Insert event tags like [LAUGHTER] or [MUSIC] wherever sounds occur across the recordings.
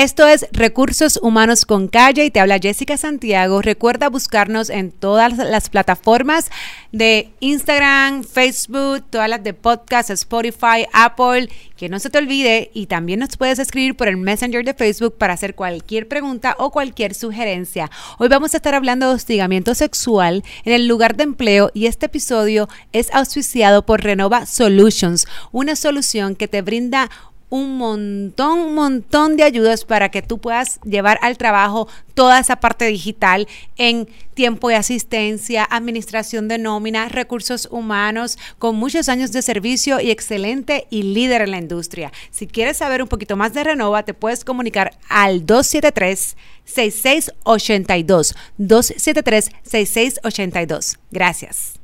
Esto es Recursos Humanos con Calle y te habla Jessica Santiago. Recuerda buscarnos en todas las plataformas de Instagram, Facebook, todas las de podcast, Spotify, Apple. Que no se te olvide y también nos puedes escribir por el Messenger de Facebook para hacer cualquier pregunta o cualquier sugerencia. Hoy vamos a estar hablando de hostigamiento sexual en el lugar de empleo y este episodio es auspiciado por Renova Solutions, una solución que te brinda un montón, un montón de ayudas para que tú puedas llevar al trabajo toda esa parte digital en tiempo de asistencia, administración de nómina, recursos humanos, con muchos años de servicio y excelente y líder en la industria. Si quieres saber un poquito más de Renova, te puedes comunicar al 273 6682 273 6682. Gracias.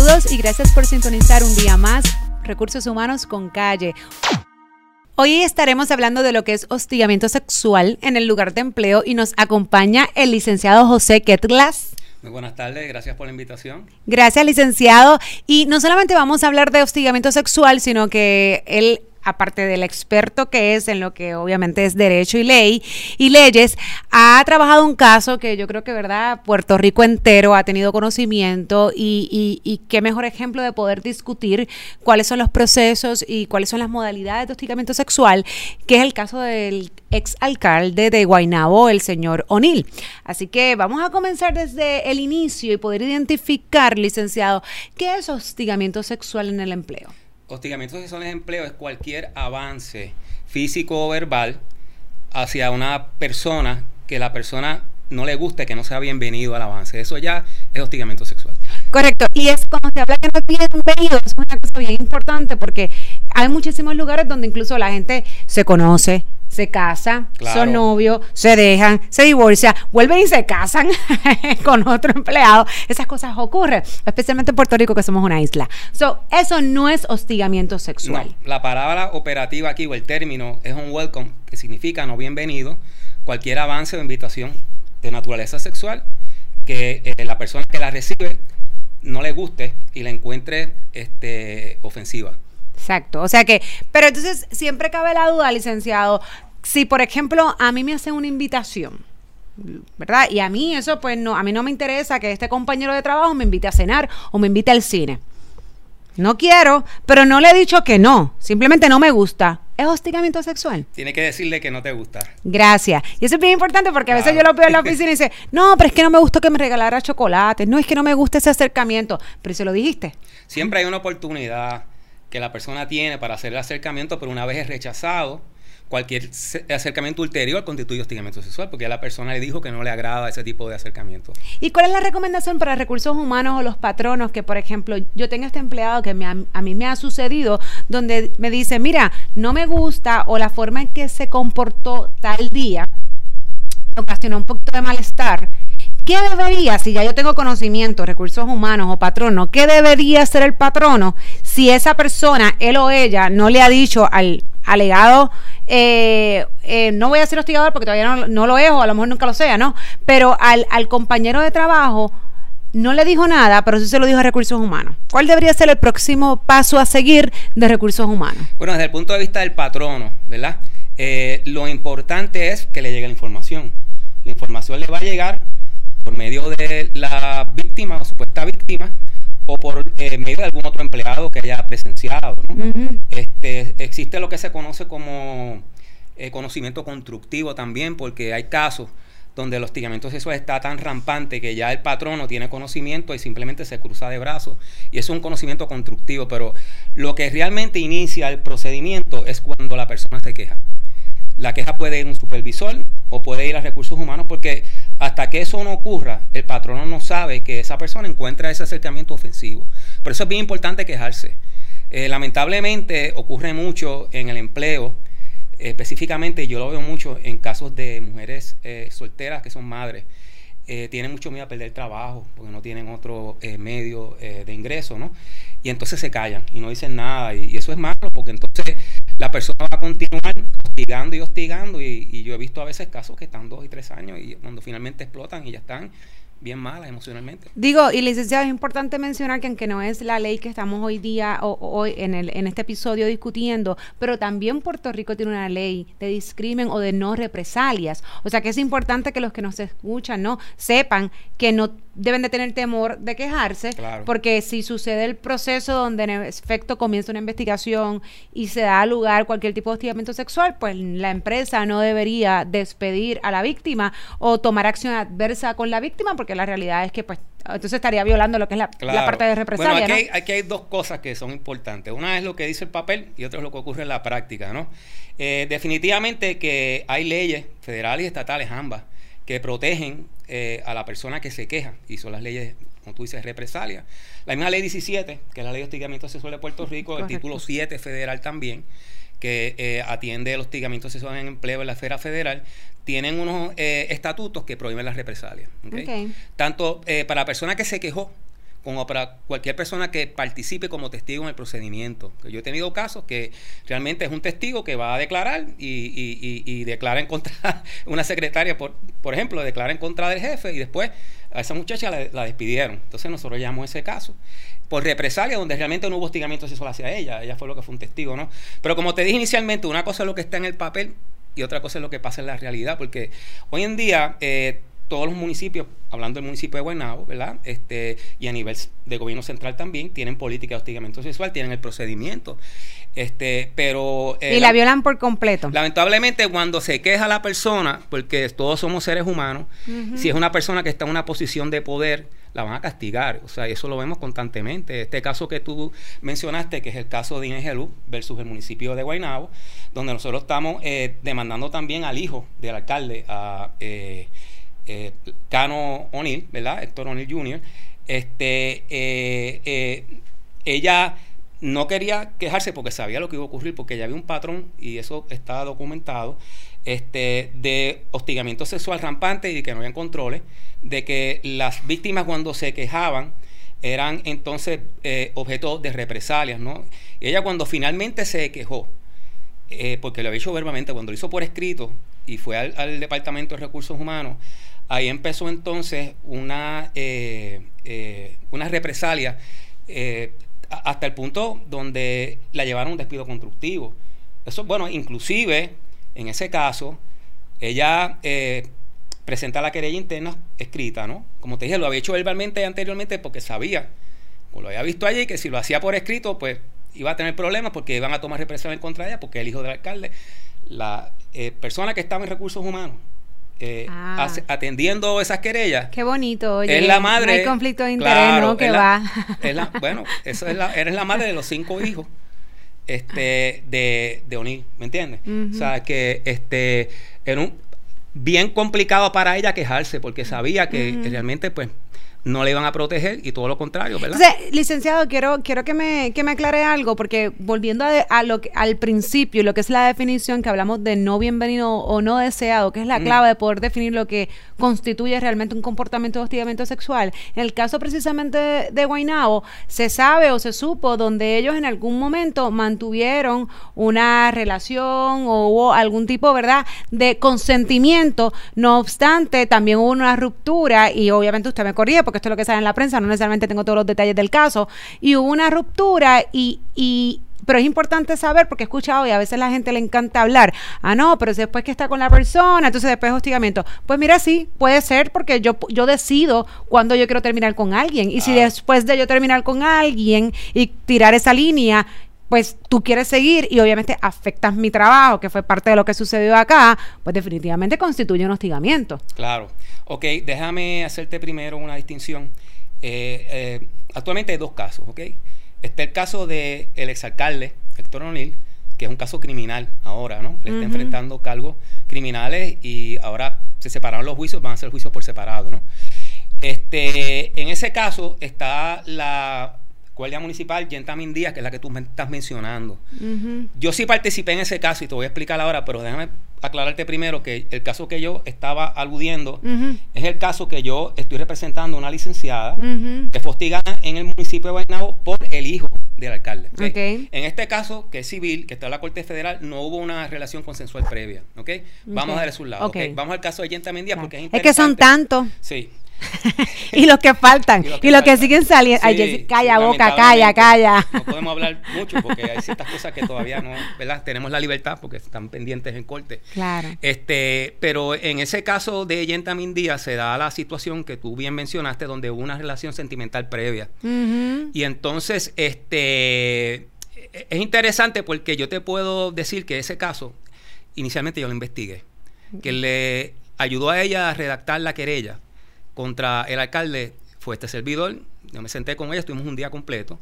Saludos y gracias por sintonizar un día más Recursos Humanos con Calle. Hoy estaremos hablando de lo que es hostigamiento sexual en el lugar de empleo y nos acompaña el licenciado José Ketlas. Muy buenas tardes, gracias por la invitación. Gracias, licenciado. Y no solamente vamos a hablar de hostigamiento sexual, sino que él aparte del experto que es en lo que obviamente es derecho y ley y leyes, ha trabajado un caso que yo creo que, ¿verdad? Puerto Rico entero ha tenido conocimiento y, y, qué mejor ejemplo de poder discutir cuáles son los procesos y cuáles son las modalidades de hostigamiento sexual, que es el caso del ex alcalde de Guaynabo, el señor O'Neill. Así que vamos a comenzar desde el inicio y poder identificar, licenciado, qué es hostigamiento sexual en el empleo hostigamiento sexual en empleo es cualquier avance físico o verbal hacia una persona que la persona no le guste, que no sea bienvenido al avance. Eso ya es hostigamiento sexual. Correcto. Y es cuando se habla que no es bienvenido, es una cosa bien importante porque hay muchísimos lugares donde incluso la gente se conoce, se casa, son novios, se dejan, se divorcian, vuelven y se casan [LAUGHS] con otro empleado. Esas cosas ocurren, especialmente en Puerto Rico, que somos una isla. So, eso no es hostigamiento sexual. la palabra operativa aquí o el término es un welcome, que significa no bienvenido. Cualquier avance o invitación de naturaleza sexual que eh, la persona que la recibe no le guste y la encuentre este, ofensiva. Exacto. O sea que, pero entonces siempre cabe la duda, licenciado, si por ejemplo a mí me hacen una invitación, ¿verdad? Y a mí eso pues no, a mí no me interesa que este compañero de trabajo me invite a cenar o me invite al cine. No quiero, pero no le he dicho que no, simplemente no me gusta. ¿Es hostigamiento sexual? Tiene que decirle que no te gusta. Gracias. Y eso es bien importante porque a veces yo lo veo en la [LAUGHS] oficina y dice, no, pero es que no me gustó que me regalara chocolate, no es que no me gusta ese acercamiento, pero se lo dijiste. Siempre hay una oportunidad que la persona tiene para hacer el acercamiento, pero una vez es rechazado, cualquier acercamiento ulterior constituye hostigamiento sexual, porque ya la persona le dijo que no le agrada ese tipo de acercamiento. ¿Y cuál es la recomendación para recursos humanos o los patronos que, por ejemplo, yo tenga este empleado que a mí me ha sucedido, donde me dice, mira, no me gusta o la forma en que se comportó tal día, ocasionó un poquito de malestar ¿Qué debería, si ya yo tengo conocimiento, recursos humanos o patrono, qué debería hacer el patrono si esa persona, él o ella, no le ha dicho al alegado, eh, eh, no voy a ser hostigador porque todavía no, lo es o a lo mejor nunca lo sea, ¿no? Pero al, al compañero de trabajo no le dijo nada, pero sí se lo dijo a recursos humanos. ¿Cuál debería ser el próximo paso a seguir de recursos humanos? Bueno, desde el punto de vista del patrono, ¿verdad? Eh, lo importante es que le llegue la información. La información le va a llegar por medio de la víctima o supuesta víctima o por eh, medio de algún otro empleado que haya presenciado. este, existe lo que se conoce como eh, conocimiento constructivo también, porque hay casos donde el hostigamiento sexual está tan rampante que ya el patrón no tiene conocimiento y simplemente se cruza de brazos. Y es un conocimiento constructivo, pero lo que realmente inicia el procedimiento es cuando la persona se queja. La queja puede ir a un supervisor o puede ir a recursos humanos porque hasta que eso no ocurra, el patrono no sabe que esa persona encuentra ese acercamiento ofensivo. Por eso es bien importante quejarse. Eh, lamentablemente ocurre mucho en el empleo, específicamente yo lo veo mucho en casos de mujeres eh, solteras que son madres. Eh, tienen mucho miedo a perder trabajo porque no tienen otro medio de ingreso, ¿no? Y entonces se callan y no dicen nada. Y, y, eso es malo porque entonces la persona va a continuar hostigando y hostigando y, yo he visto a veces casos que están dos y tres años y cuando finalmente explotan y ya están bien mala emocionalmente. Digo, y licenciado, es importante mencionar que aunque no es la ley que estamos hoy día, o, hoy en, el, en este episodio discutiendo, pero también Puerto Rico tiene una ley de discrimen o de no represalias. O sea que es importante que los que nos escuchan, ¿no? Sepan que no deben de tener temor de quejarse, porque si sucede el proceso donde en efecto comienza una investigación y se da lugar cualquier tipo de hostigamiento sexual, pues la empresa no debería despedir a la víctima o tomar acción adversa con la víctima, porque la realidad es que pues entonces estaría violando lo que es la, parte de represalia. Bueno, aquí, hay, aquí, hay, dos cosas que son importantes. Una es lo que dice el papel y otra es lo que ocurre en la práctica, ¿no? Eh, definitivamente que hay leyes federales y estatales ambas que protegen eh, a la persona que se queja y son las leyes, como tú dices, represalia. La misma ley 17, que es la ley de hostigamiento sexual de Puerto Rico, el título 7 federal también, que eh, atiende el hostigamiento sexual en empleo en la esfera federal, tienen unos eh, estatutos que prohíben las represalias. Tanto eh, para la persona que se quejó como para cualquier persona que participe como testigo en el procedimiento. Yo he tenido casos que realmente es un testigo que va a declarar y, declara en contra [LAUGHS] una secretaria, por, por ejemplo, declara en contra del jefe y después a esa muchacha la, la despidieron. Entonces nosotros llamamos ese caso por represalia, donde realmente no hubo hostigamiento sexual hacia ella. Ella fue lo que fue un testigo, ¿no? Pero como te dije inicialmente, una cosa es lo que está en el papel y otra cosa es lo que pasa en la realidad, porque hoy en día eh, todos los municipios, hablando del municipio de Guaynabo, ¿verdad? Este, y a nivel de gobierno central también, tienen política de hostigamiento sexual, tienen el procedimiento. Este, pero... Eh, y la, violan por completo. Lamentablemente, cuando se queja la persona, porque todos somos seres humanos, si es una persona que está en una posición de poder, la van a castigar. O sea, eso lo vemos constantemente. Este caso que tú mencionaste, que es el caso de Inés versus el municipio de Guaynabo, donde nosotros estamos eh, demandando también al hijo del alcalde, a eh, eh, Cano O'Neill, ¿verdad? Héctor O'Neill Jr. Este, ella no quería quejarse porque sabía lo que iba a ocurrir, porque ya había un patrón y eso estaba documentado este, de hostigamiento sexual rampante y que no había controles, de que las víctimas cuando se quejaban eran entonces eh, objeto de represalias, ¿no? Ella cuando finalmente se quejó, eh, porque lo había hecho verbalmente, cuando lo hizo por escrito y fue al, Departamento de Recursos Humanos, ahí empezó entonces una, eh, una represalia hasta el punto donde la llevaron a un despido constructivo. Eso, bueno, inclusive en ese caso, ella eh, presenta la querella interna escrita, ¿no? Como te dije, lo había hecho verbalmente anteriormente porque sabía, como lo había visto allí, que si lo hacía por escrito, pues iba a tener problemas porque iban a tomar represión en contra de ella, porque el hijo del alcalde, la eh, persona que estaba en recursos humanos, eh, ah. atendiendo esas querellas. Qué bonito, oye. Es la madre. No hay conflicto de interés, ¿no? Que va. bueno, eso es la, eres la madre de los cinco hijos este, de, de O'Neill, ¿me entiendes? O sea, que este, era un, bien complicado para ella quejarse porque sabía que realmente pues no le iban a proteger y todo lo contrario, ¿verdad? licenciado, quiero, quiero que, me, que me aclare algo, porque volviendo a, lo que, al principio, lo que es la definición que hablamos de no bienvenido o no deseado, que es la mm. clave de poder definir lo que constituye realmente un comportamiento de hostigamiento sexual. En el caso precisamente de, de Guaynabo, se sabe o se supo donde ellos en algún momento mantuvieron una relación o hubo algún tipo, ¿verdad?, de consentimiento. No obstante, también hubo una ruptura y obviamente usted me corría porque esto es lo que sale en la prensa, no necesariamente tengo todos los detalles del caso, y hubo una ruptura y, y pero es importante saber porque he escuchado y a veces la gente le encanta hablar. Ah, no, pero después que está con la persona, entonces después hostigamiento. Pues mira, sí, puede ser porque yo, yo decido cuándo yo quiero terminar con alguien. Y si ah. después de yo terminar con alguien y tirar esa línea, pues tú quieres seguir y obviamente afectas mi trabajo, que fue parte de lo que sucedió acá, pues definitivamente constituye un hostigamiento. Claro. Ok, déjame hacerte primero una distinción. Eh, eh, actualmente hay dos casos, ¿ok? Está el caso del el exalcalde Héctor O'Neill, que es un caso criminal ahora, ¿no? Le está enfrentando cargos criminales y ahora se separaron los juicios, van a ser juicios por separado, ¿no? Este, en ese caso está la Guardia Municipal Gentamin Díaz, que es la que tú me estás mencionando. Yo sí participé en ese caso y te voy a explicar ahora, pero déjame aclararte primero que el caso que yo estaba aludiendo es el caso que yo estoy representando una licenciada que fue hostigada en el municipio de Guaynabo por el hijo del alcalde. En este caso, que es civil, que está en la Corte Federal, no hubo una relación consensual previa. ¿okay? Vamos a darle su lado. Vamos al caso de Gentamin Díaz porque es Es que son tantos. Sí. [LAUGHS] y los que faltan, y los que, siguen saliendo. Ay, calla boca, calla, calla. No podemos hablar [LAUGHS] mucho porque hay ciertas cosas que todavía no, ¿verdad? Tenemos la libertad porque están pendientes en corte. Claro. Este, pero en ese caso de Yentamin Díaz se da la situación que tú bien mencionaste, donde hubo una relación sentimental previa. Y entonces, este es interesante porque yo te puedo decir que ese caso, inicialmente yo lo investigué, que le ayudó a ella a redactar la querella contra el alcalde fue este servidor. Yo me senté con ella, estuvimos un día completo,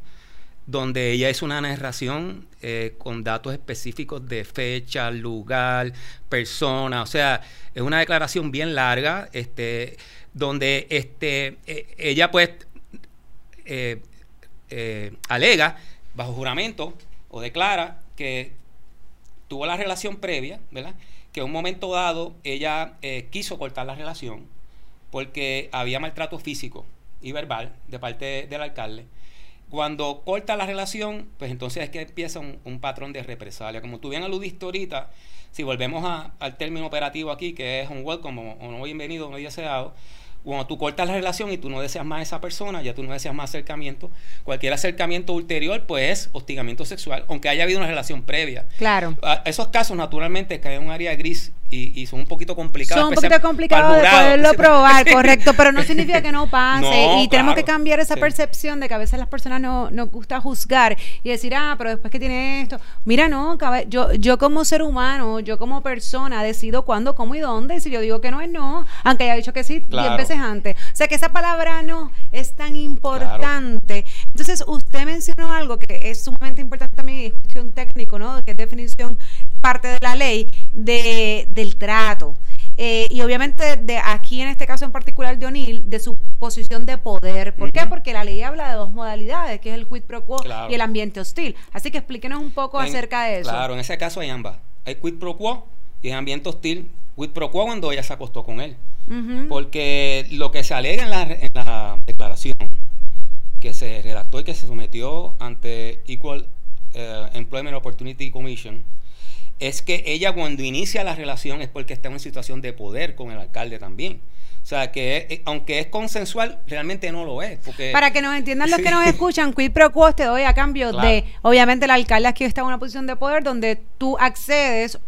donde ella hizo una narración eh, con datos específicos de fecha, lugar, persona. O sea, es una declaración bien larga, este, donde este, e, ella pues eh, eh, alega bajo juramento o declara que tuvo la relación previa, ¿verdad? Que en un momento dado ella quiso cortar la relación porque había maltrato físico y verbal de parte del alcalde. Cuando corta la relación, pues entonces es que empieza un, patrón de represalia. Como tú bien aludiste ahorita, si volvemos al término operativo aquí, que es un welcome o, no bienvenido, no deseado, cuando tú cortas la relación y tú no deseas más a esa persona, ya tú no deseas más acercamiento, cualquier acercamiento ulterior, pues es hostigamiento sexual, aunque haya habido una relación previa. Claro. esos casos, naturalmente, caen en un área gris y, son un poquito complicados. Son un poquito complicados de poderlo [LAUGHS] probar, correcto, pero no [LAUGHS] significa que no pase. y tenemos que cambiar esa percepción de que a veces las personas no nos gusta juzgar y decir, ah, pero después que tiene esto. Mira, no, yo, yo como ser humano, yo como persona, decido cuándo, cómo y dónde. Y si yo digo que no es no, aunque haya dicho que sí diez veces antes. O sea que esa palabra no es tan importante. Entonces, usted mencionó algo que es sumamente importante también, es cuestión técnico, ¿no? Que es definición parte de la ley de, del trato. Eh, y obviamente de aquí en este caso en particular de O'Neill, de su posición de poder. ¿Por qué? Porque la ley habla de dos modalidades, que es el quid pro quo y el ambiente hostil. Así que explíquenos un poco acerca de eso. Claro, en ese caso hay ambas. Hay quid pro quo y el ambiente hostil. Quid pro quo cuando ella se acostó con él. Porque lo que se alega en la, en la declaración que se redactó y que se sometió ante Equal eh, Employment Opportunity Commission es que ella cuando inicia la relación es porque está en una situación de poder con el alcalde también. O sea, que eh, aunque es consensual, realmente no lo es. Porque, Para que nos entiendan los que nos escuchan, quid pro quo te doy a cambio de, obviamente el alcalde aquí está en una posición de poder donde tú accedes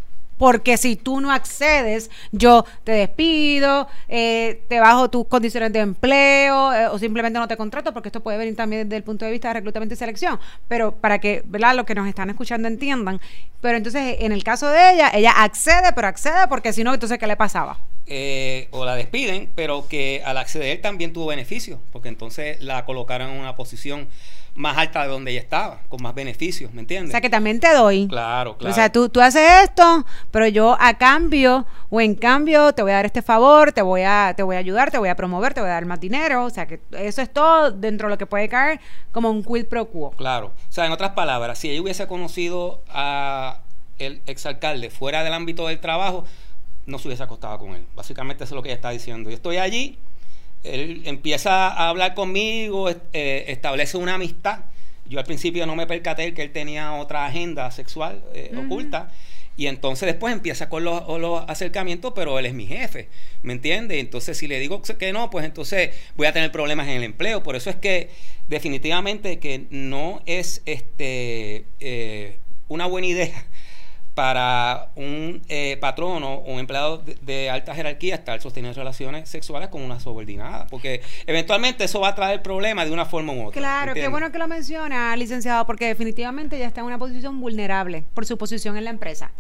porque si tú no accedes, yo te despido, eh, te bajo tus condiciones de empleo eh, o simplemente no te contrato, porque esto puede venir también desde el punto de vista de reclutamiento y selección, pero para que ¿verdad? los que nos están escuchando entiendan. Pero entonces, en el caso de ella, ella accede, pero accede porque si no, entonces, ¿qué le pasaba? Eh, o la despiden, pero que al acceder también tuvo beneficios, porque entonces la colocaron en una posición más alta de donde ella estaba, con más beneficios, ¿me entiendes? O sea, que también te doy. Claro, claro. O sea, tú, tú haces esto, pero yo a cambio o en cambio te voy a dar este favor, te voy a te voy a ayudar, te voy a promover, te voy a dar más dinero, o sea, que eso es todo dentro de lo que puede caer como un quid pro quo. Claro. O sea, en otras palabras, si ella hubiese conocido a el exalcalde fuera del ámbito del trabajo, no se hubiese acostado con él. Básicamente eso es lo que ella está diciendo. Yo estoy allí, él empieza a hablar conmigo, eh, establece una amistad. Yo al principio no me percaté que él tenía otra agenda sexual eh, oculta. Y entonces después empieza con los, acercamientos, pero él es mi jefe, ¿me entiende? Entonces si le digo que no, pues entonces voy a tener problemas en el empleo. Por eso es que definitivamente que no es este eh, una buena idea para un eh, patrono o un empleado de, alta jerarquía estar sosteniendo relaciones sexuales con una subordinada, porque eventualmente eso va a traer problemas de una forma u otra. Claro, qué bueno que lo menciona, licenciado, porque definitivamente ya está en una posición vulnerable por su posición en la empresa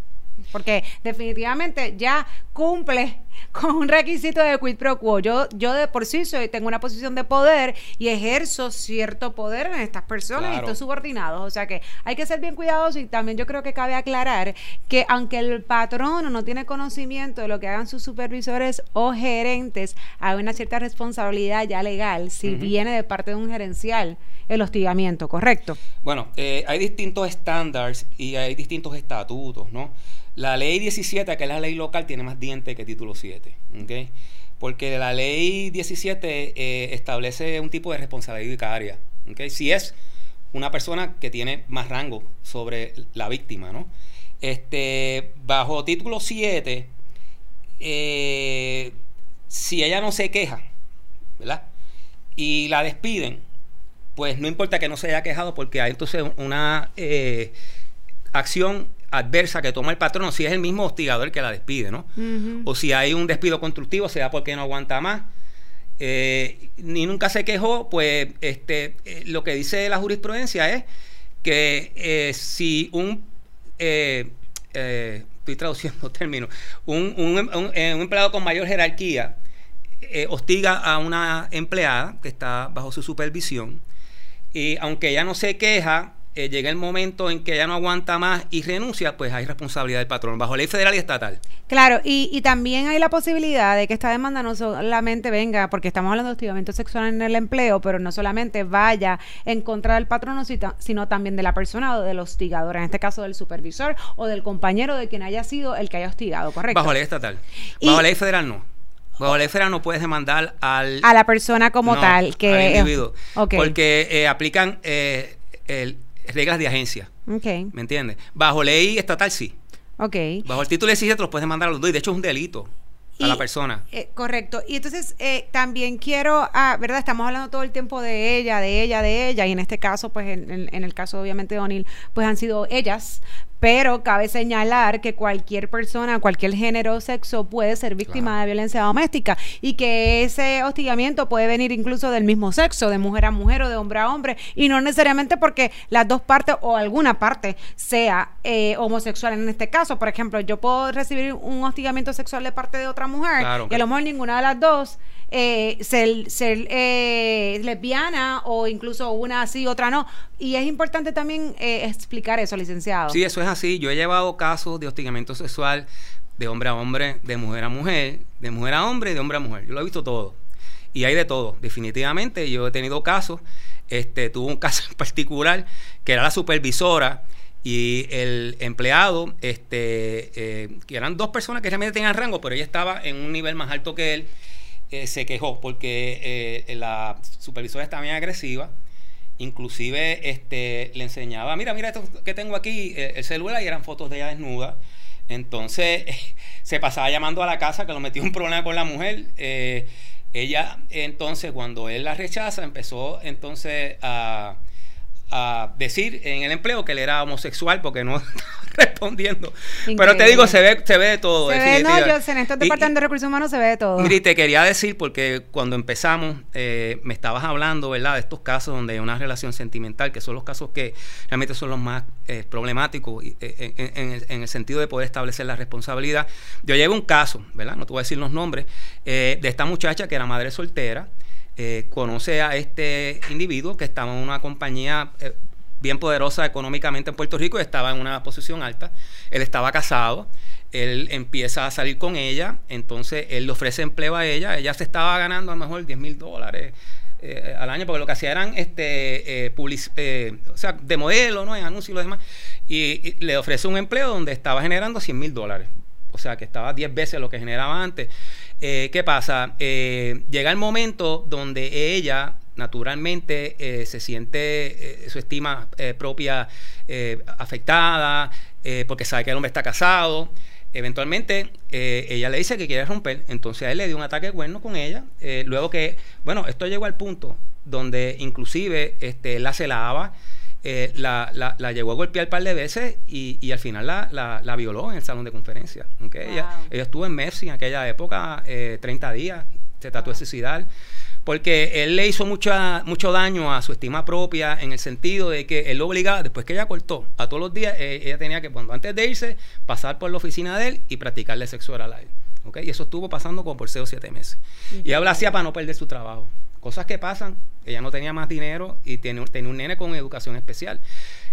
porque definitivamente ya cumple [LAUGHS] con un requisito de quid pro quo. Yo, yo de por sí soy, tengo una posición de poder y ejerzo cierto poder en estas personas y estos subordinados. O sea que hay que ser bien cuidadosos y también yo creo que cabe aclarar que aunque el patrono no tiene conocimiento de lo que hagan sus supervisores o gerentes, hay una cierta responsabilidad ya legal si viene de parte de un gerencial el hostigamiento, ¿correcto? Bueno, eh, hay distintos estándares y hay distintos estatutos, ¿no? La ley 17, que es la ley local, tiene más dientes que título 7. ¿okay? Porque la ley 17 eh, establece un tipo de responsabilidad vicaria. ¿okay? Si es una persona que tiene más rango sobre la víctima, ¿no? Este, bajo título 7, eh, si ella no se queja, ¿verdad? Y la despiden, pues no importa que no se haya quejado porque hay entonces una eh, acción adversa que toma el patrón, si es el mismo hostigador el que la despide, ¿no? O si hay un despido constructivo, sea porque no aguanta más. Eh, ni nunca se quejó, pues este, eh, lo que dice la jurisprudencia es que eh, si un, estoy traduciendo términos, un, un, empleado con mayor jerarquía hostiga a una empleada que está bajo su supervisión, y aunque ella no se queja, eh, llega el momento en que ya no aguanta más y renuncia, pues hay responsabilidad del patrón, bajo ley federal y estatal. Claro, y, y también hay la posibilidad de que esta demanda no solamente venga, porque estamos hablando de hostigamiento sexual en el empleo, pero no solamente vaya en contra del patrón, sino también de la persona o del hostigador, en este caso del supervisor o del compañero de quien haya sido el que haya hostigado, ¿correcto? Bajo ley estatal. Bajo ley federal no. Bajo ley federal no puedes demandar al... A la persona como tal, que... Al individuo. Porque eh, aplican eh, el reglas de agencia. Okay. ¿Me entiendes? Bajo ley estatal sí. Ok. Bajo el título 17 te los puedes mandar a los dos y de hecho es un delito a la persona. Eh, correcto. Y entonces eh, también quiero, ah, ¿verdad? Estamos hablando todo el tiempo de ella, de ella, de ella, y en este caso, pues en, en el caso obviamente de O'Neill, pues han sido ellas, pero cabe señalar que cualquier persona, cualquier género o sexo puede ser víctima de violencia doméstica y que ese hostigamiento puede venir incluso del mismo sexo, de mujer a mujer o de hombre a hombre, y no necesariamente porque las dos partes o alguna parte sea eh, homosexual en este caso. Por ejemplo, yo puedo recibir un hostigamiento sexual de parte de otra mujer y a lo mejor ninguna de las dos eh, ser, ser eh, lesbiana o incluso una así, otra no. Y es importante también eh, explicar eso, licenciado. Sí, eso es así. Yo he llevado casos de hostigamiento sexual de hombre a hombre, de mujer a mujer, de mujer a hombre y de hombre a mujer. Yo lo he visto todo. Y hay de todo, definitivamente. Yo he tenido casos. Este, tuve un [LAUGHS] caso en particular que era la supervisora y el empleado, este, eh, que eran dos personas que realmente tenían rango, pero ella estaba en un nivel más alto que él eh, se quejó porque eh, la supervisora estaba bien agresiva. Inclusive este, le enseñaba, mira, mira esto que tengo aquí, eh, el celular, y eran fotos de ella desnuda. Entonces [LAUGHS] se pasaba llamando a la casa que lo metió un problema con la mujer. ella entonces cuando él la rechaza empezó entonces a a decir en el empleo que él era homosexual porque no [LAUGHS] respondiendo. Pero te digo, se ve, se ve de todo. Se ve, no, yo en este departamento de recursos humanos se ve de todo. Mire, te quería decir, porque cuando empezamos, eh, me estabas hablando, ¿verdad?, de estos casos donde hay una relación sentimental, que son los casos que realmente son los más eh, problemáticos eh, en, el, sentido de poder establecer la responsabilidad. Yo llevo un caso, ¿verdad?, no te voy a decir los nombres, de esta muchacha que era madre soltera eh, conoce a este individuo que estaba en una compañía eh, bien poderosa económicamente en Puerto Rico y estaba en una posición alta. Él estaba casado, él empieza a salir con ella, entonces él le ofrece empleo a ella, ella se estaba ganando a lo mejor 10 mil dólares. Eh, al año, porque lo que hacía eran este, o sea, de modelo, ¿no? En anuncios y lo demás. Y, le ofrece un empleo donde estaba generando 100 mil dólares. O sea, que estaba 10 veces lo que generaba antes. Eh, ¿Qué pasa? Eh, llega el momento donde ella naturalmente eh, se siente su estima propia afectada porque sabe que el hombre está casado. Eventualmente ella le dice que quiere romper, entonces a él le dio un ataque de cuerno con ella. luego que, bueno, esto llegó al punto donde inclusive este, él la celaba, eh, la, la, la, llegó a golpear un par de veces y, y al final la, la, violó en el salón de conferencia. Ella, ella, estuvo en Mercy en aquella época 30 eh, días, se trató de suicidar, porque él le hizo mucha, mucho daño a su estima propia en el sentido de que él lo obligaba, después que ella cortó, a todos los días eh, ella tenía que, cuando antes de irse, pasar por la oficina de él y practicarle sexo oral a él. ¿okay? Y eso estuvo pasando como por 6 o 7 meses. Y ella lo hacía para no perder su trabajo. Cosas que pasan. Ella no tenía más dinero y tiene, tenía un nene con educación especial.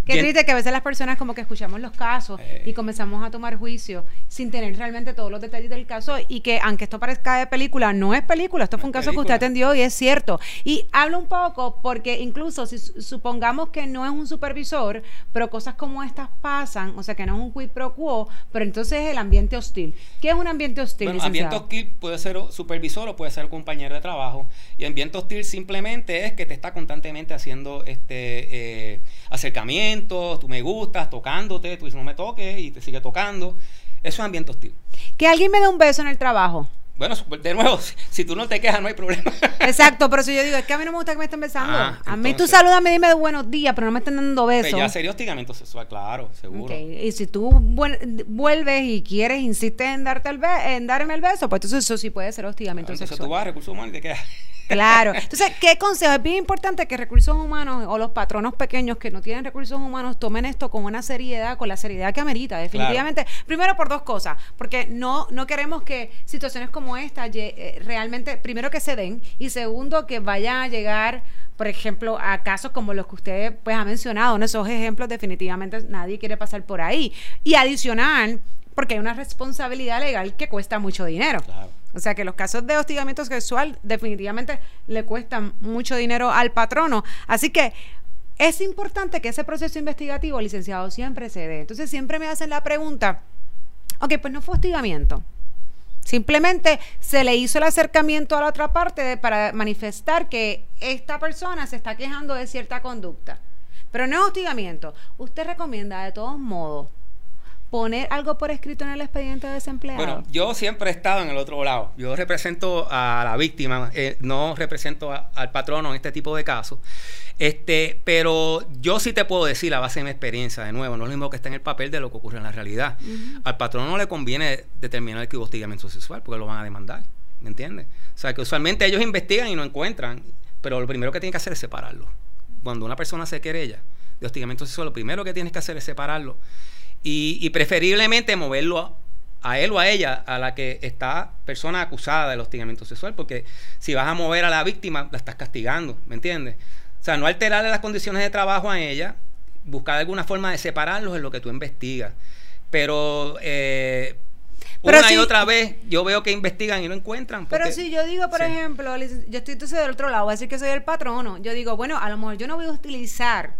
Qué triste que a veces las personas como que escuchamos los casos eh. y comenzamos a tomar juicio sin tener realmente todos los detalles del caso y que aunque esto parezca de película, no es película, esto fue un caso que usted atendió y es cierto. Y habla un poco porque incluso si supongamos que no es un supervisor, pero cosas como estas pasan, o sea que no es un quid pro quo, pero entonces es el ambiente hostil. ¿Qué es un ambiente hostil? Bueno, ambiente hostil puede ser supervisor o puede ser compañero de trabajo y ambiente hostil simplemente es que te está constantemente haciendo este eh, acercamiento tú me gustas, tocándote, tú dices no me toques y te sigue tocando. Eso es ambiente hostil. Que alguien me dé un beso en el trabajo. Bueno, de nuevo, [LAUGHS] si tú no te quejas, no hay problema. [LAUGHS] Exacto, pero si yo digo, es que a mí no me gusta que me estén besando. Ah, a mí tú entonces- saludame, dime buenos días, pero no me estén dando Pues besos. ya sería hostigamiento sexual, claro, seguro. Y si tú vuel- vuelves y quieres, insistes en darte el en darme el beso, pues entonces eso sí puede ser hostigamiento Entonces tú sexual. vas a recursos humanos y te quedas. Claro. Entonces, ¿qué consejo? Es bien importante que recursos humanos o los patronos pequeños que no tienen recursos humanos tomen esto con una seriedad, con la seriedad que amerita, definitivamente. Primero por dos cosas, porque no, no queremos que situaciones como esta eh, realmente, primero que se den y segundo que vayan a llegar por ejemplo, a casos como los que usted pues ha mencionado, ¿no? esos ejemplos definitivamente nadie quiere pasar por ahí. Y adicional, porque hay una responsabilidad legal que cuesta mucho dinero. Claro. O sea que los casos de hostigamiento sexual definitivamente le cuestan mucho dinero al patrono. Así que es importante que ese proceso investigativo, licenciado, siempre se dé. Entonces siempre me hacen la pregunta, ok, pues no fue hostigamiento. Simplemente se le hizo el acercamiento a la otra parte de- para manifestar que esta persona se está quejando de cierta conducta. Pero no es hostigamiento. Usted recomienda de todos modos poner algo por escrito en el expediente de desempleado. Bueno, yo siempre he estado en el otro lado. Yo represento a la víctima, eh, no represento a- al patrono en este tipo de casos. Este, pero yo sí te puedo decir, a base de mi experiencia, de nuevo, no es lo mismo que está en el papel de lo que ocurre en la realidad. Al patrono no le conviene determinar que hubo hostigamiento sexual porque lo van a demandar. ¿Me entiendes? O sea, que usualmente ellos investigan y no encuentran, pero lo primero que tienen que hacer es separarlo. Cuando una persona se querella de hostigamiento sexual, lo primero que tienes que hacer es separarlo y, y preferiblemente moverlo a, a él o a ella, a la que está persona acusada del hostigamiento sexual, porque si vas a mover a la víctima, la estás castigando, ¿me entiendes? O sea, no alterarle las condiciones de trabajo a ella, buscar alguna forma de separarlos en lo que tú investigas. Pero, eh, Pero una y otra vez yo veo que investigan y no encuentran. Pero si yo digo, por Sí. ejemplo, yo estoy entonces del otro lado, voy a decir que soy el patrono. Yo digo, bueno, a lo mejor yo no voy a utilizar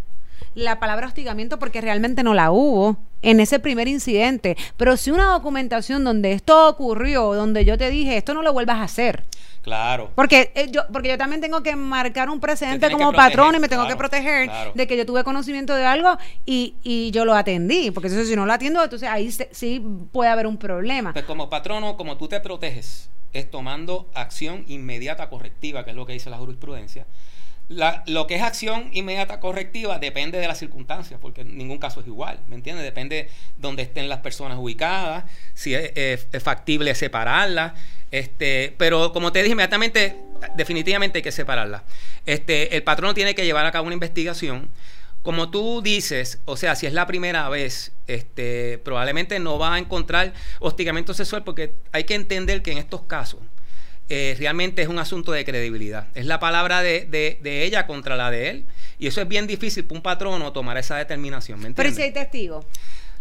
la palabra hostigamiento porque realmente no la hubo en ese primer incidente. Pero si una documentación donde esto ocurrió, donde yo te dije, esto no lo vuelvas a hacer. Claro. Porque eh, yo, porque yo también tengo que marcar un precedente como proteger, patrono y me tengo que proteger claro. de que yo tuve conocimiento de algo y, y yo lo atendí. Porque eso, si no lo atiendo, entonces ahí se- sí puede haber un problema. Pues como patrono, como tú te proteges, es tomando acción inmediata correctiva, que es lo que dice la jurisprudencia. Lo que es acción inmediata correctiva depende de las circunstancias, porque en ningún caso es igual, ¿me entiendes? Depende dónde estén las personas ubicadas, si es factible separarlas, este, pero como te dije inmediatamente, definitivamente hay que separarlas. Este, el patrono tiene que llevar a cabo una investigación. Como tú dices, o sea, si es la primera vez, este, probablemente no va a encontrar hostigamiento sexual porque hay que entender que en estos casos eh, realmente es un asunto de credibilidad. Es la palabra de, de- de ella contra la de él. Y eso es bien difícil para un patrono tomar esa determinación. ¿me Pero si hay testigos.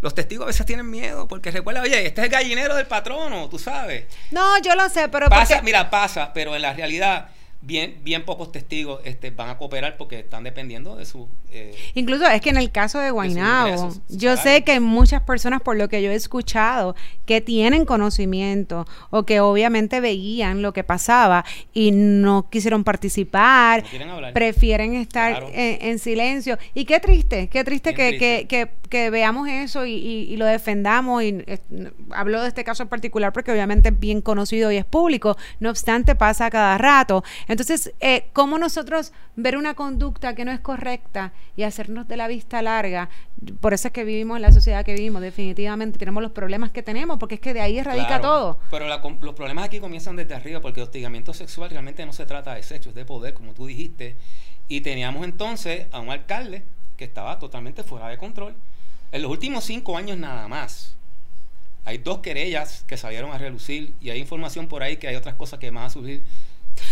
Los testigos a veces tienen miedo porque recuerda, oye, este es el gallinero del patrono, tú sabes. No, yo lo sé, pero Pasa, porque- mira, pasa, pero en la realidad bien, bien pocos testigos este, van a cooperar porque están dependiendo de su... eh, Incluso es que en el caso de ingresos, yo sé que muchas personas, por lo que yo he escuchado, que tienen conocimiento o que obviamente veían lo que pasaba y no quisieron participar, No prefieren estar Claro. en, en silencio. Y qué triste, qué triste, que, triste. Que, que- que veamos eso y, y- y lo defendamos. Y eh, hablo de este caso en particular porque obviamente es bien conocido y es público, no obstante pasa a cada rato. Entonces, eh, ¿cómo nosotros ver una conducta que no es correcta y hacernos de la vista larga? Por eso es que vivimos en la sociedad que vivimos, definitivamente tenemos los problemas que tenemos, porque es que de ahí radica Claro, todo. Pero la los problemas aquí comienzan desde arriba, porque el hostigamiento sexual realmente no se trata de sexo, es de poder, como tú dijiste. Y teníamos entonces a un alcalde que estaba totalmente fuera de control. En los últimos cinco años nada más. Hay dos querellas que salieron a relucir y hay información por ahí que hay otras cosas que van a surgir.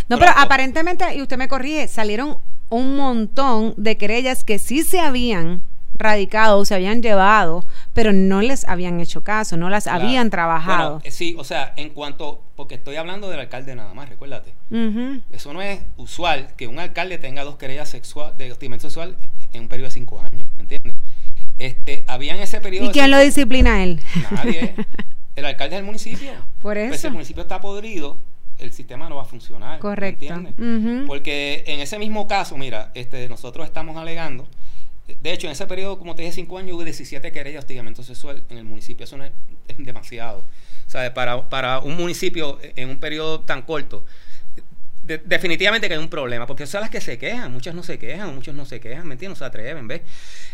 No, pero aparentemente, y usted me corrige, salieron un montón de querellas que sí se habían radicado, se habían llevado, pero no les habían hecho caso, no las Claro. habían trabajado. Bueno, eh, sí, o sea, en cuanto, porque estoy hablando del alcalde nada más, recuérdate. Eso no es usual que un alcalde tenga dos querellas sexual, de hostigamiento sexual en un periodo de cinco años, ¿me entiendes? Este, había en ese periodo... ¿Y quién lo disciplina a él? Nadie. [LAUGHS] El alcalde del municipio. Por Pues eso. el municipio está podrido, el sistema no va a funcionar. ¿me Correcto. entiendes? Porque en ese mismo caso, mira, este, nosotros estamos alegando de hecho, en ese periodo, como te dije, cinco años, hubo 17 querellas de hostigamiento sexual en el municipio. Eso no es, demasiado. O sea, para, para un municipio en un periodo tan corto, definitivamente que hay un problema, porque son las que se quejan, muchas no se quejan, muchos no se quejan, ¿me entiendes? No se atreven, ¿ves?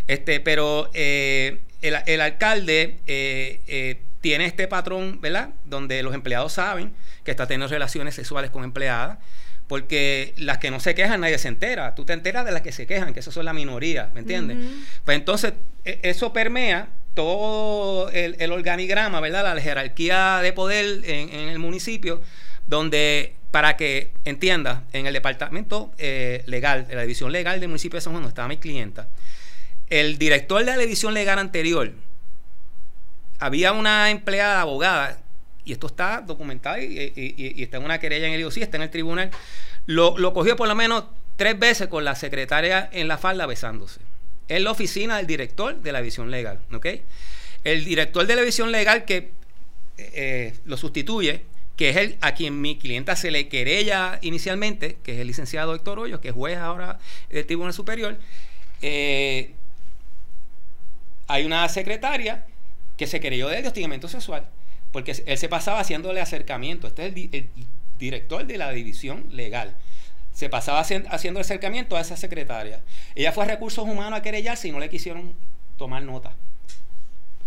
Este, pero eh, el, alcalde eh, eh, tiene este patrón, ¿verdad? Donde los empleados saben que está teniendo relaciones sexuales con empleadas porque las que no se quejan nadie se entera. Tú te enteras de las que se quejan, que eso son la minoría, ¿me entiendes? Pues entonces e, eso permea todo el, organigrama, ¿verdad? La jerarquía de poder en, el municipio, donde para que entiendas, en el departamento eh, legal, en la división legal del municipio de San Juan, donde estaba mi clienta, el director de la división legal anterior, había una empleada abogada y esto está documentado y, está en una querella en el IOC, está en el tribunal, lo, cogió por lo menos tres veces con la secretaria en la falda besándose. En la oficina del director de la visión legal, ¿ok? El director de la visión legal que eh, lo sustituye, que es el a quien mi clienta se le querella inicialmente, que es el licenciado Héctor Hoyos, que es juez ahora del Tribunal Superior, eh, hay una secretaria que se querelló de hostigamiento sexual porque él se pasaba haciéndole acercamiento. Este es el, director de la división legal. Se pasaba haciendo acercamiento a esa secretaria. Ella fue a recursos humanos a querellarse y no le quisieron tomar nota.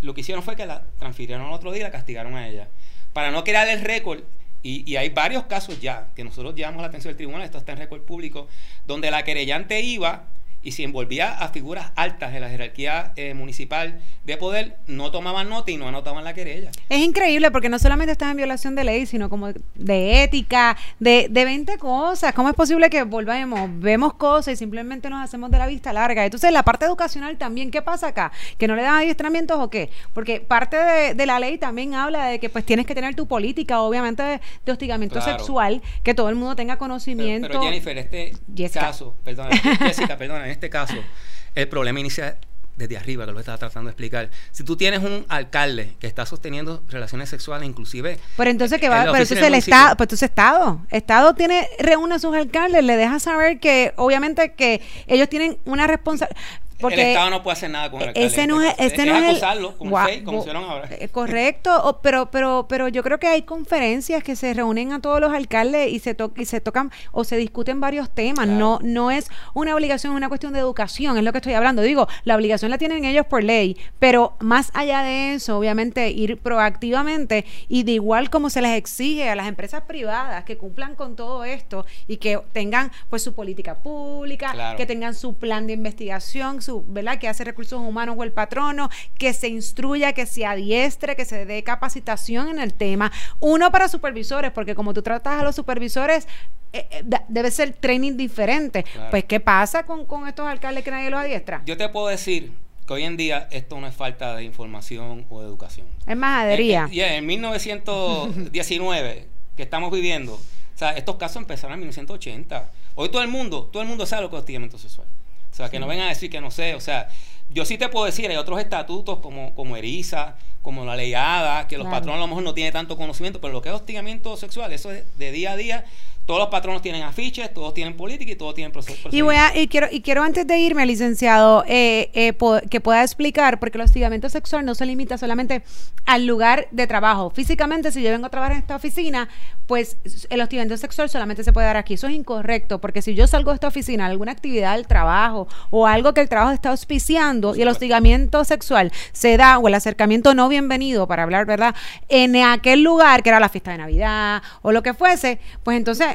Lo que hicieron fue que la transfirieron al otro día y la castigaron a ella. Para no crear el récord, y, y, hay varios casos ya que nosotros llamamos la atención del tribunal, esto está en récord público, donde la querellante iba y si envolvía a figuras altas de la jerarquía eh, municipal de poder, no tomaban nota y no anotaban la querella. Es increíble porque no solamente estás en violación de ley, sino como de ética, de, de 20 cosas. ¿Cómo es posible que volvamos, vemos cosas y simplemente nos hacemos de la vista larga? Entonces, la parte educacional también, ¿qué pasa acá? ¿Que no le dan adiestramientos o qué? Porque parte de, la ley también habla de que pues tienes que tener tu política, obviamente, de, hostigamiento sexual, que todo el mundo tenga conocimiento. Pero, Jennifer, este caso, perdón, Jessica, perdona, este caso, el problema inicia desde arriba, que lo estaba tratando de explicar. Si tú tienes un alcalde que está sosteniendo relaciones sexuales, inclusive. Pero entonces que va, pero entonces el Estado, pues entonces Estado, Estado tiene, reúne a sus alcaldes, le deja saber que, obviamente, que ellos tienen una responsabilidad el Estado no puede hacer nada con el alcalde. Ese no es, este no es acusarlo, como, como hicieron ahora. Eh, correcto, pero, pero, pero yo creo que hay conferencias que se reúnen a todos los alcaldes y se, to y se tocan o se discuten varios temas. No, no es una obligación, es una cuestión de educación, es lo que estoy hablando. Digo, la obligación la tienen ellos por ley, pero más allá de eso, obviamente, ir proactivamente y de igual como se les exige a las empresas privadas que cumplan con todo esto y que tengan pues su política pública, que tengan su plan de investigación, su ¿verdad? Que hace recursos humanos o el patrono, que se instruya, que se adiestre, que se dé capacitación en el tema. Uno para supervisores, porque como tú tratas a los supervisores, eh, eh, debe ser training diferente. Pues, ¿qué pasa con, estos alcaldes que nadie los adiestra? Yo te puedo decir que hoy en día esto no es falta de información o de educación. Es majadería. En, en 1919, que estamos viviendo, o sea, estos casos empezaron en 1980. Hoy todo el mundo, todo el mundo sabe lo que es hostigamiento sexual. O sea, que no vengan a decir que no sé. O sea, yo sí te puedo decir, hay otros estatutos como, como ERISA, como la ley ADA, que los patronos a lo mejor no tienen tanto conocimiento, pero lo que es hostigamiento sexual, eso es de día a día todos los patronos tienen afiches, todos tienen política y todos tienen procesos. Y voy a, y quiero, y quiero antes de irme, licenciado, eh, eh, que pueda explicar, porque el hostigamiento sexual no se limita solamente al lugar de trabajo. Físicamente, si yo vengo a trabajar en esta oficina, pues el hostigamiento sexual solamente se puede dar aquí. Eso es incorrecto, porque si yo salgo de esta oficina, alguna actividad del trabajo o algo que el trabajo está auspiciando y el hostigamiento sexual se da, o el acercamiento no bienvenido, para hablar, ¿verdad? En aquel lugar, que era la fiesta de Navidad o lo que fuese, pues entonces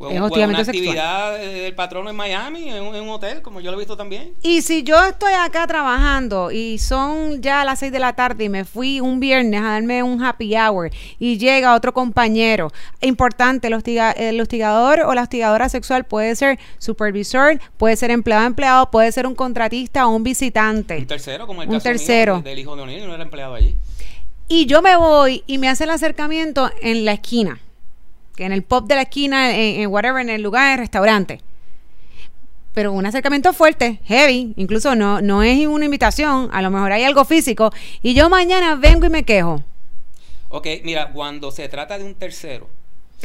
es una actividad del patrono en Miami, en un, hotel, como yo lo he visto también. Y si yo estoy acá trabajando y son ya las 6 de la tarde y me fui un viernes a darme un happy hour y llega otro compañero, importante, el, hostigador o la hostigadora sexual puede ser supervisor, puede ser empleado empleado, puede ser un contratista o un visitante. Un tercero, como el un tercero. del hijo de O'Neill, no era empleado allí. Y yo me voy y me hace el acercamiento en la esquina que en el pop de la esquina, en, whatever, en el lugar, en el restaurante. Pero un acercamiento fuerte, heavy, incluso no, no es una invitación, a lo mejor hay algo físico, y yo mañana vengo y me quejo. Ok, mira, cuando se trata de un tercero,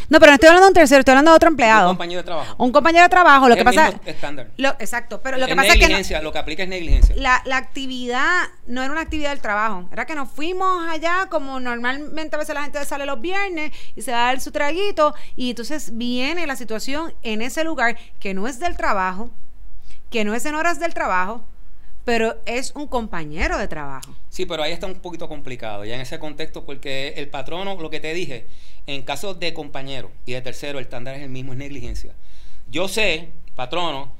No, pero no estoy hablando de un tercero, estoy hablando de otro empleado. Un compañero de trabajo. Un compañero de trabajo, lo Es que el pasa... mismo estándar. Lo, exacto, pero lo que pasa es que... no- negligencia, lo que aplica es negligencia. la, la actividad no era una actividad del trabajo, era que nos fuimos allá como normalmente a veces la gente sale los viernes y se da a dar su traguito y entonces viene la situación en ese lugar que no es del trabajo, que no es en horas del trabajo, pero es un compañero de trabajo. Sí, pero ahí está un poquito complicado, ya en ese contexto, porque el patrono, lo que te dije, en caso de compañero y de tercero, el estándar es el mismo, es negligencia. Yo sé, patrono,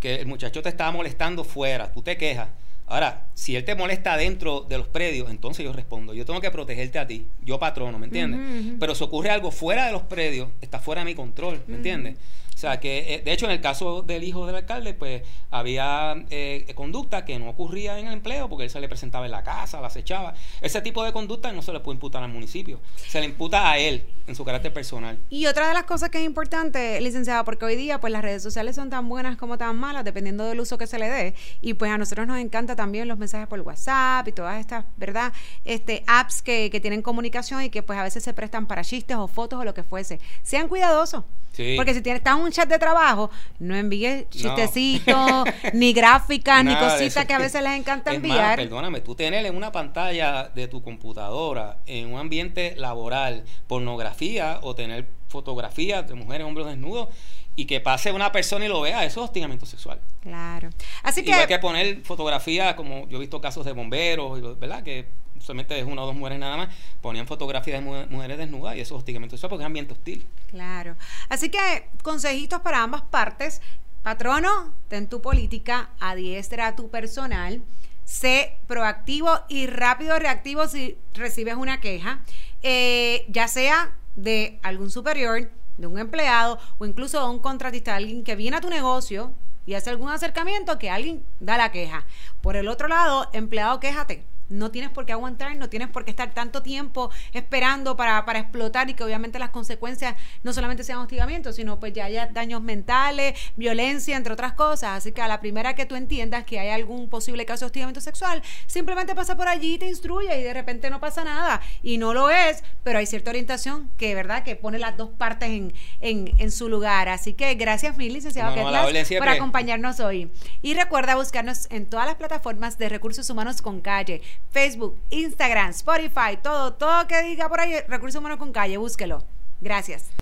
que el muchacho te estaba molestando fuera, tú te quejas. Ahora, si él te molesta dentro de los predios, entonces yo respondo. Yo tengo que protegerte a ti, yo patrono, ¿me entiendes? Pero si ocurre algo fuera de los predios, está fuera de mi control, ¿me entiendes? O sea, que eh, de hecho en el caso del hijo del alcalde, pues había eh, conducta que no ocurría en el empleo porque él se le presentaba en la casa, la acechaba. Ese tipo de conducta no se le puede imputar al municipio, se le imputa a él en su carácter personal. Y otra de las cosas que es importante, licenciada, porque hoy día pues las redes sociales son tan buenas como tan malas, dependiendo del uso que se le dé. Y pues a nosotros nos encanta también los mensajes por WhatsApp y todas estas, ¿verdad? Este, apps que, que tienen comunicación y que pues a veces se prestan para chistes o fotos o lo que fuese. Sean cuidadosos. Sí. Porque si tienes, estás en un chat de trabajo, no envíes chistecitos, [LAUGHS] ni gráficas, ni cositas que a veces les encanta Es más, enviar. perdóname, tú tener en una pantalla de tu computadora, en un ambiente laboral, pornografía o tener fotografías de mujeres, hombres desnudos, y que pase una persona y lo vea, eso es hostigamiento sexual. Claro. Así que, Igual que poner fotografías, como yo he visto casos de bomberos, ¿verdad? Que solamente es una o dos mujeres nada más, ponían fotografías de mu- mujeres desnudas y eso es hostigamiento sexual porque es ambiente hostil. Claro. Así que consejitos para ambas partes. Patrono, ten tu política, adiestra a tu personal, sé proactivo y rápido reactivo si recibes una queja, eh, ya sea de algún superior, de un empleado o incluso de un contratista, alguien que viene a tu negocio y hace algún acercamiento que alguien da la queja. Por el otro lado, empleado, quéjate. No tienes por qué aguantar, no tienes por qué estar tanto tiempo esperando para, para explotar y que obviamente las consecuencias no solamente sean hostigamiento, sino pues ya haya daños mentales, violencia, entre otras cosas. Así que a la primera que tú entiendas que hay algún posible caso de hostigamiento sexual, simplemente pasa por allí y te instruye y de repente no pasa nada. Y no lo es, pero hay cierta orientación que, ¿verdad?, que pone las dos partes en, en, en su lugar. Así que gracias mil, licenciado No, no, por acompañarnos hoy. Y recuerda buscarnos en todas las plataformas de Recursos Humanos con Calle, Facebook, Instagram, Spotify, todo, todo que diga por ahí Recursos Humanos con Calle, búsquelo. Gracias.